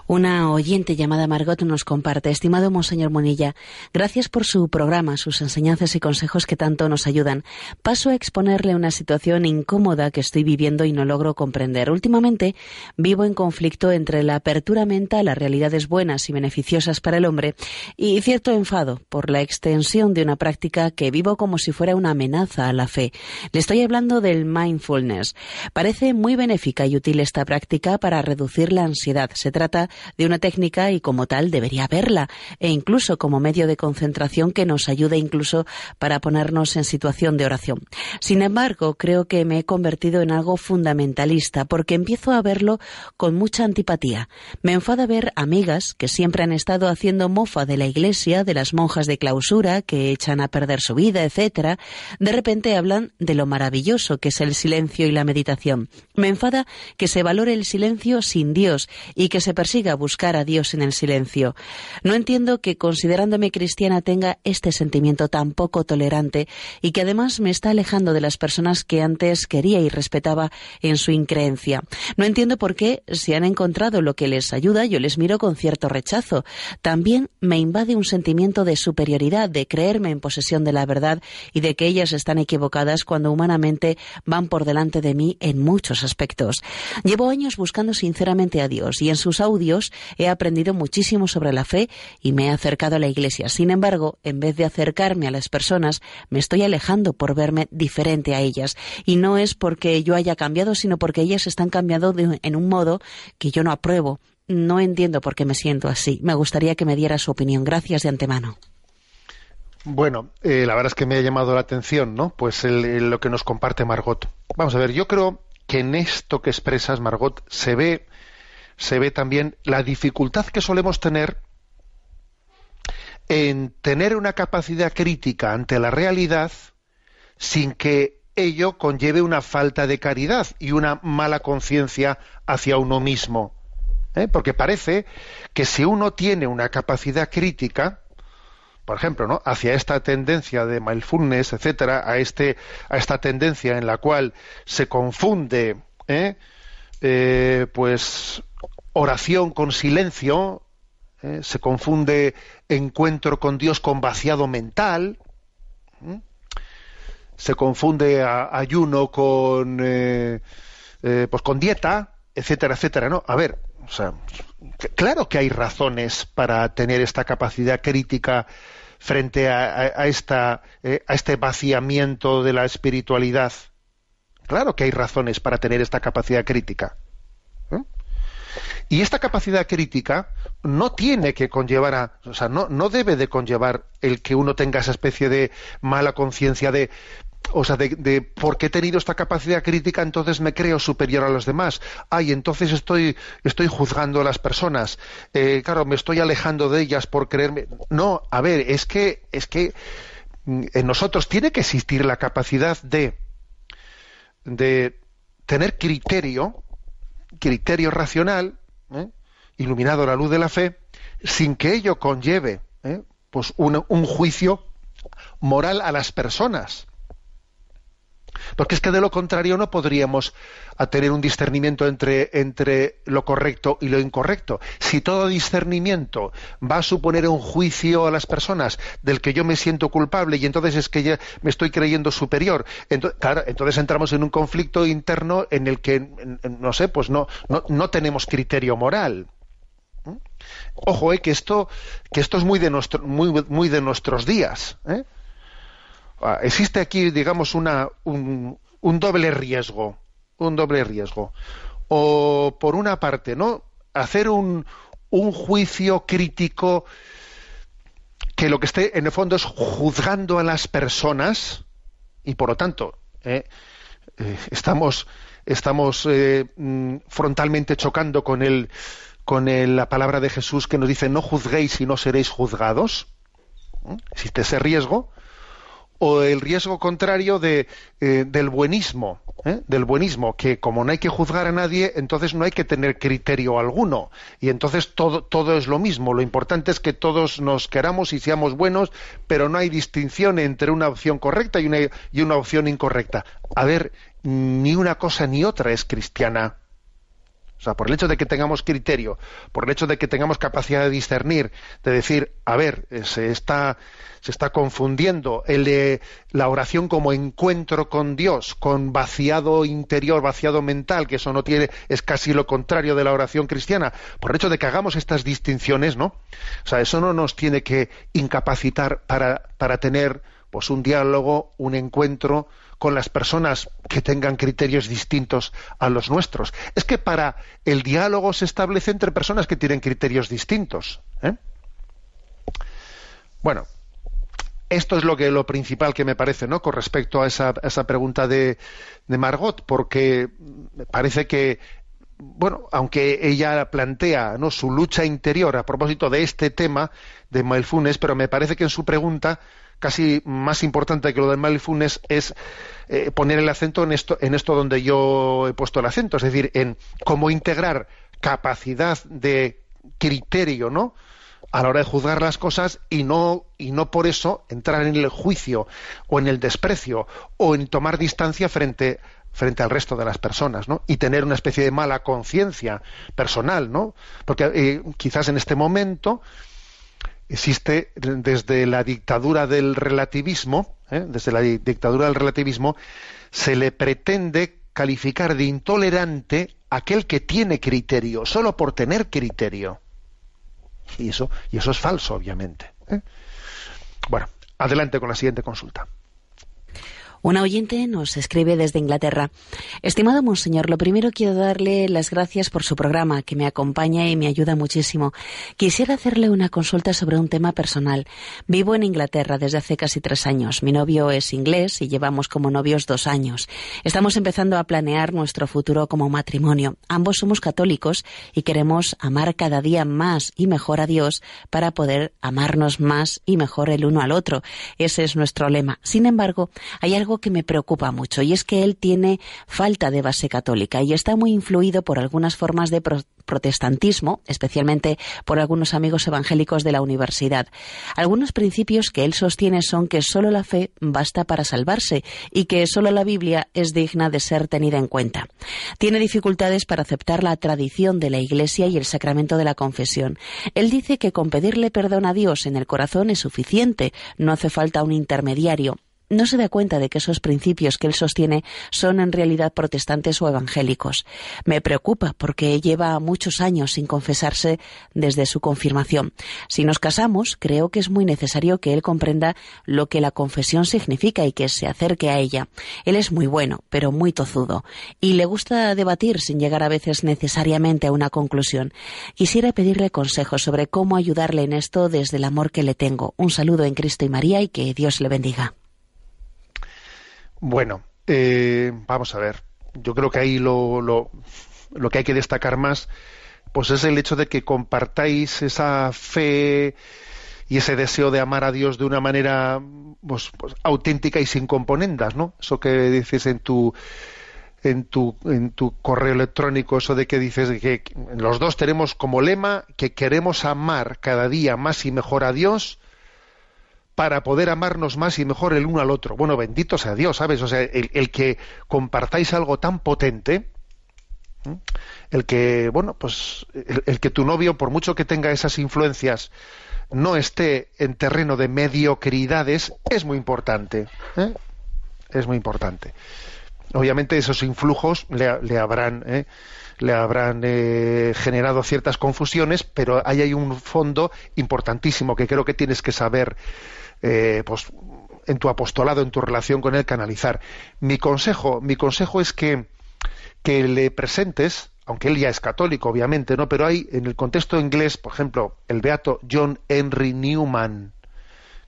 D: Una oyente llamada Margot nos comparte, estimado Monseñor Monilla, gracias por su programa, sus enseñanzas y consejos que tanto nos ayudan. Paso a exponerle una situación incómoda que estoy viviendo y no logro comprender. Últimamente vivo en conflicto entre la apertura mental a realidades buenas y beneficiosas para el hombre y cierto enfado por la extensión de una práctica que vivo como si fuera una amenaza a la fe. Le estoy hablando del mindfulness. Parece muy benéfica y útil esta práctica para reducir la ansiedad. Se trata de una técnica y como tal debería verla e incluso como medio de concentración que nos ayude incluso para ponernos en situación de oración. Sin embargo, creo que me he convertido en algo fundamentalista porque empiezo a verlo con mucha antipatía. Me enfada ver amigas que siempre han estado haciendo mofa de la iglesia, de las monjas de clausura que echan a perder su vida, etcétera. De repente hablan de lo maravilloso que es el silencio y la meditación. Me enfada que se valore el silencio sin Dios y que se persiga a buscar a Dios en el silencio. No entiendo que, considerándome cristiana, tenga este sentimiento tan poco tolerante y que además me está alejando de las personas que antes quería y respetaba en su increencia. No entiendo por qué, si han encontrado lo que les ayuda, yo les miro con cierto rechazo. También me invade un sentimiento de superioridad, de creerme en posesión de la verdad y de que ellas están equivocadas cuando humanamente van por delante de mí en muchos aspectos. Llevo años buscando sinceramente a Dios y en sus audios He aprendido muchísimo sobre la fe y me he acercado a la Iglesia. Sin embargo, en vez de acercarme a las personas, me estoy alejando por verme diferente a ellas. Y no es porque yo haya cambiado, sino porque ellas están cambiando de- en un modo que yo no apruebo. No entiendo por qué me siento así. Me gustaría que me diera su opinión. Gracias de antemano.
A: Bueno, eh, la verdad es que me ha llamado la atención, ¿no? Pues lo que nos comparte Margot. Vamos a ver, yo creo que en esto que expresas, Margot, se ve, se ve también la dificultad que solemos tener en tener una capacidad crítica ante la realidad sin que ello conlleve una falta de caridad y una mala conciencia hacia uno mismo. ¿eh? Porque parece que si uno tiene una capacidad crítica, por ejemplo, ¿no? hacia esta tendencia de mindfulness, etcétera, a este, a esta tendencia en la cual se confunde, ¿eh? Eh, pues oración con silencio, ¿eh? se confunde encuentro con Dios con vaciado mental, se confunde a- ayuno con, eh, eh, pues con dieta, etcétera, etcétera, ¿no? A ver, o sea, claro que hay razones para tener esta capacidad crítica frente a, a- a esta, eh, a este vaciamiento de la espiritualidad. Claro que hay razones para tener esta capacidad crítica. Y esta capacidad crítica no tiene que conllevar a, o sea, no, no debe de conllevar el que uno tenga esa especie de mala conciencia de, o sea, de, de porque he tenido esta capacidad crítica, entonces me creo superior a los demás. Ay, entonces estoy, estoy juzgando a las personas. Eh, claro, me estoy alejando de ellas por creerme. No, a ver, es que, es que mm, en nosotros tiene que existir la capacidad de, de tener criterio, criterio racional, ¿eh? iluminado a la luz de la fe, sin que ello conlleve ¿eh? pues un, un juicio moral a las personas. Porque es que de lo contrario no podríamos tener un discernimiento entre, entre lo correcto y lo incorrecto. Si todo discernimiento va a suponer un juicio a las personas del que yo me siento culpable y entonces es que ya me estoy creyendo superior, entonces, entramos en un conflicto interno en el que, no sé, pues no, no, no tenemos criterio moral. ¿Mm? Ojo, eh, que esto, que esto es muy de nuestro, muy, muy de nuestros días. ¿eh? Ah, existe aquí, digamos, una, un, un doble riesgo, un doble riesgo. O por una parte, ¿no? Hacer un, un juicio crítico que lo que esté en el fondo es juzgando a las personas y por lo tanto ¿eh? Eh, estamos estamos eh, mm, frontalmente chocando con el con el- la palabra de Jesús que nos dice no juzguéis y no seréis juzgados existe ese riesgo o el riesgo contrario de, eh, del buenismo, ¿eh? del buenismo, que como no hay que juzgar a nadie, entonces no hay que tener criterio alguno. Y entonces todo, todo es lo mismo. Lo importante es que todos nos queramos y seamos buenos, pero no hay distinción entre una opción correcta y una, y una opción incorrecta. A ver, ni una cosa ni otra es cristiana. O sea, por el hecho de que tengamos criterio, por el hecho de que tengamos capacidad de discernir, de decir, a ver, eh, se está, se está confundiendo el, la oración como encuentro con Dios, con vaciado interior, vaciado mental, que eso no tiene, es casi lo contrario de la oración cristiana. Por el hecho de que hagamos estas distinciones, ¿no? O sea, eso no nos tiene que incapacitar para, para tener pues un diálogo, un encuentro con las personas que tengan criterios distintos a los nuestros. Es que para el diálogo se establece entre personas que tienen criterios distintos. ¿eh? Bueno, esto es lo que lo principal que me parece, ¿no? Con respecto a esa, esa pregunta de, de Margot, porque me parece que bueno, aunque ella plantea ¿no? su lucha interior a propósito de este tema de mindfulness, pero me parece que en su pregunta casi más importante que lo del mindfulness es eh, poner el acento en esto, en esto donde yo he puesto el acento, es decir, en cómo integrar capacidad de criterio, ¿no? a la hora de juzgar las cosas y no y no por eso entrar en el juicio o en el desprecio o en tomar distancia frente frente al resto de las personas, ¿no? Y tener una especie de mala conciencia personal, ¿no? Porque eh, quizás en este momento existe desde la dictadura del relativismo, ¿eh? desde la dictadura del relativismo, se le pretende calificar de intolerante aquel que tiene criterio, solo por tener criterio. Y eso, y eso es falso, obviamente. ¿eh? Bueno, adelante con la siguiente consulta.
D: Una oyente nos escribe desde Inglaterra. Estimado Monseñor, lo primero quiero darle las gracias por su programa, que me acompaña y me ayuda muchísimo. Quisiera hacerle una consulta sobre un tema personal. Vivo en Inglaterra desde hace casi tres años. Mi novio es inglés y llevamos como novios dos años. Estamos empezando a planear nuestro futuro como matrimonio. Ambos somos católicos y queremos amar cada día más y mejor a Dios para poder amarnos más y mejor el uno al otro. Ese es nuestro lema. Sin embargo, hay algo que me preocupa mucho y es que él tiene falta de base católica y está muy influido por algunas formas de pro protestantismo, especialmente por algunos amigos evangélicos de la universidad. Algunos principios que él sostiene son que solo la fe basta para salvarse y que solo la Biblia es digna de ser tenida en cuenta. Tiene dificultades para aceptar la tradición de la Iglesia y el sacramento de la confesión. Él dice que con pedirle perdón a Dios en el corazón es suficiente, no hace falta un intermediario no se da cuenta de que esos principios que él sostiene son en realidad protestantes o evangélicos. Me preocupa porque lleva muchos años sin confesarse desde su confirmación. Si nos casamos, creo que es muy necesario que él comprenda lo que la confesión significa y que se acerque a ella. Él es muy bueno, pero muy tozudo, y le gusta debatir sin llegar a veces necesariamente a una conclusión. Quisiera pedirle consejos sobre cómo ayudarle en esto desde el amor que le tengo. Un saludo en Cristo y María y que Dios le bendiga.
A: Bueno, eh, vamos a ver. Yo creo que ahí lo, lo, lo, que hay que destacar más, pues es el hecho de que compartáis esa fe y ese deseo de amar a Dios de una manera pues, pues, auténtica y sin componendas, ¿no? Eso que dices en tu en tu en tu correo electrónico, eso de que dices que los dos tenemos como lema que queremos amar cada día más y mejor a Dios para poder amarnos más y mejor el uno al otro. Bueno, bendito sea Dios, ¿sabes? O sea, el, el que compartáis algo tan potente, el que, bueno, pues el, que tu novio, por mucho que tenga esas influencias, no esté en terreno de mediocridades, es muy importante. ¿eh? Es muy importante. Obviamente esos influjos le, le habrán... ¿eh? le habrán eh, generado ciertas confusiones, pero ahí hay un fondo importantísimo que creo que tienes que saber eh, pues, en tu apostolado, en tu relación con él, canalizar. Mi consejo, mi consejo es que, que le presentes, aunque él ya es católico, obviamente, ¿no? Pero hay, en el contexto inglés, por ejemplo, el beato John Henry Newman,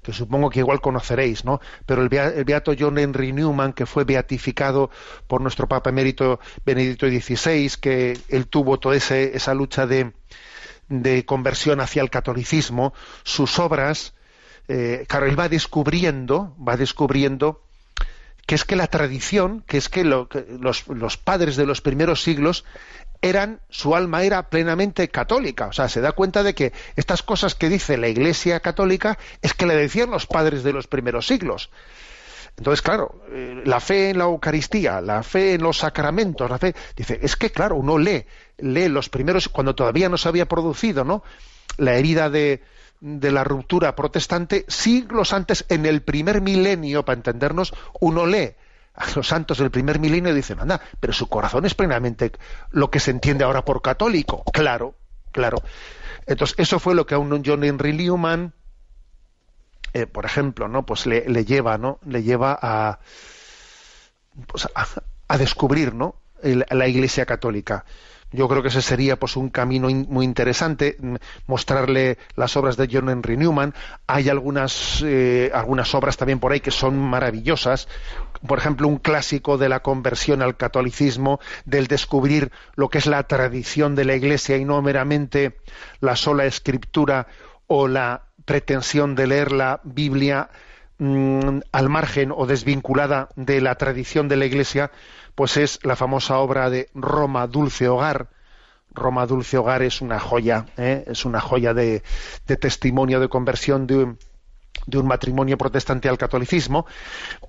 A: que supongo que igual conoceréis, ¿no? Pero el, beato John Henry Newman, que fue beatificado por nuestro Papa emérito Benedicto XVI, que él tuvo toda esa lucha de, de conversión hacia el catolicismo, sus obras, eh, claro, él va descubriendo, va descubriendo que es que la tradición, que es que, lo, que los, los, padres de los primeros siglos eran, su alma era plenamente católica. O sea, se da cuenta de que estas cosas que dice la Iglesia católica es que le decían los padres de los primeros siglos. Entonces, claro, eh, la fe en la Eucaristía, la fe en los sacramentos, la fe, dice, es que claro, uno lee, lee los primeros, cuando todavía no se había producido, ¿no? La herida de, de la ruptura protestante, siglos antes, en el primer milenio, para entendernos, uno lee a los santos del primer milenio y dicen, anda, pero su corazón es plenamente lo que se entiende ahora por católico. Claro, claro. Entonces, eso fue lo que a un John Henry Newman, eh, por ejemplo, ¿no? Pues le, le, lleva, ¿no? Le lleva a, pues a, a descubrir, ¿no? La Iglesia católica. Yo creo que ese sería pues un camino in, muy interesante, mostrarle las obras de John Henry Newman. Hay algunas, eh, algunas obras también por ahí que son maravillosas. Por ejemplo, un clásico de la conversión al catolicismo, del descubrir lo que es la tradición de la Iglesia y no meramente la sola escritura o la pretensión de leer la Biblia mmm, al margen o desvinculada de la tradición de la Iglesia pues es la famosa obra de Roma Dulce Hogar. Roma Dulce Hogar es una joya, ¿eh? es una joya de, de, testimonio de conversión de un, de un, matrimonio protestante al catolicismo.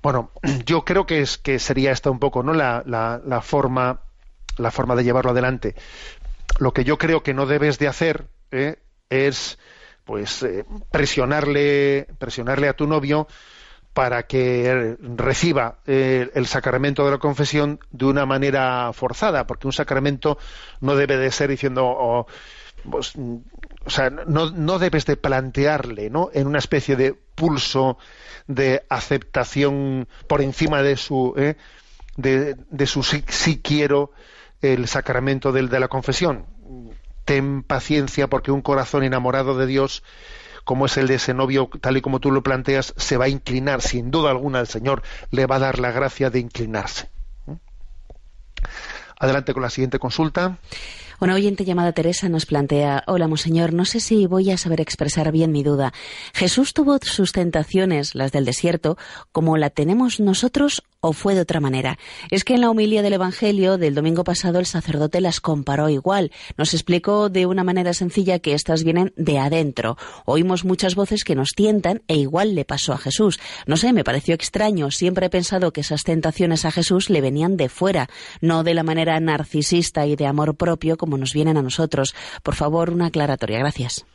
A: Bueno, yo creo que es que sería esta un poco, ¿no? La, la, la forma, la forma de llevarlo adelante. Lo que yo creo que no debes de hacer ¿eh? es, pues, eh, presionarle, presionarle a tu novio para que reciba eh, el sacramento de la confesión de una manera forzada, porque un sacramento no debe de ser diciendo, oh, pues, o sea, no, no, debes de plantearle, ¿no? En una especie de pulso de aceptación por encima de su, ¿eh? de, de, su sí, quiero el sacramento del, de la confesión. Ten paciencia porque un corazón enamorado de Dios como es el de ese novio, tal y como tú lo planteas, se va a inclinar, sin duda alguna el Señor le va a dar la gracia de inclinarse. ¿Mm? Adelante con la siguiente consulta.
D: Una oyente llamada Teresa nos plantea, hola, monseñor, no sé si voy a saber expresar bien mi duda. ¿Jesús tuvo sus tentaciones, las del desierto, como la tenemos nosotros o fue de otra manera? Es que en la homilía del Evangelio del domingo pasado el sacerdote las comparó igual. Nos explicó de una manera sencilla que éstas vienen de adentro. Oímos muchas voces que nos tientan e igual le pasó a Jesús. No sé, me pareció extraño. Siempre he pensado que esas tentaciones a Jesús le venían de fuera, no de la manera narcisista y de amor propio como nos vienen a nosotros. Por favor, una aclaratoria. Gracias.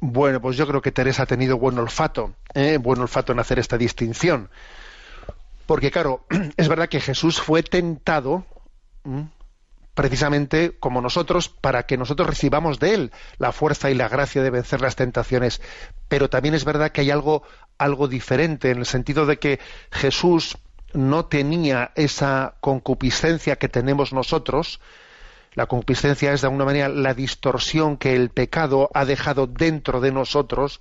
A: Bueno, pues yo creo que Teresa ha tenido buen olfato, ¿eh? buen olfato en hacer esta distinción. Porque claro, es verdad que Jesús fue tentado precisamente como nosotros para que nosotros recibamos de él la fuerza y la gracia de vencer las tentaciones. Pero también es verdad que hay algo, algo diferente en el sentido de que Jesús no tenía esa concupiscencia que tenemos nosotros, la concupiscencia es de alguna manera la distorsión que el pecado ha dejado dentro de nosotros,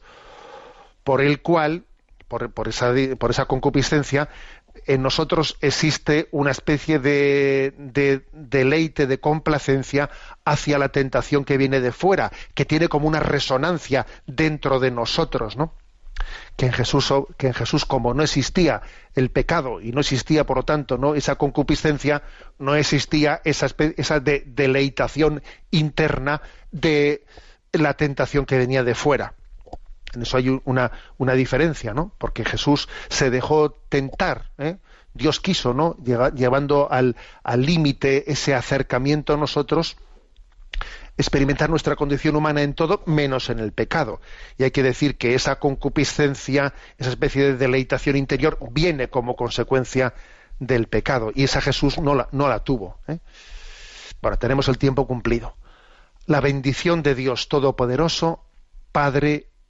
A: por el cual, por, por esa concupiscencia, en nosotros existe una especie de, de, deleite, de complacencia hacia la tentación que viene de fuera, que tiene como una resonancia dentro de nosotros, ¿no? que en Jesús, que en Jesús como no existía el pecado y no existía, por lo tanto, no esa concupiscencia, no existía esa, esa deleitación interna de la tentación que venía de fuera. En eso hay una, una diferencia, ¿no? Porque Jesús se dejó tentar, ¿eh? Dios quiso, ¿no? Llevando al límite ese acercamiento a nosotros experimentar nuestra condición humana en todo menos en el pecado. Y hay que decir que esa concupiscencia, esa especie de deleitación interior, viene como consecuencia del pecado. Y esa Jesús no la, no la tuvo. ¿eh? Bueno, tenemos el tiempo cumplido. La bendición de Dios Todopoderoso, Padre,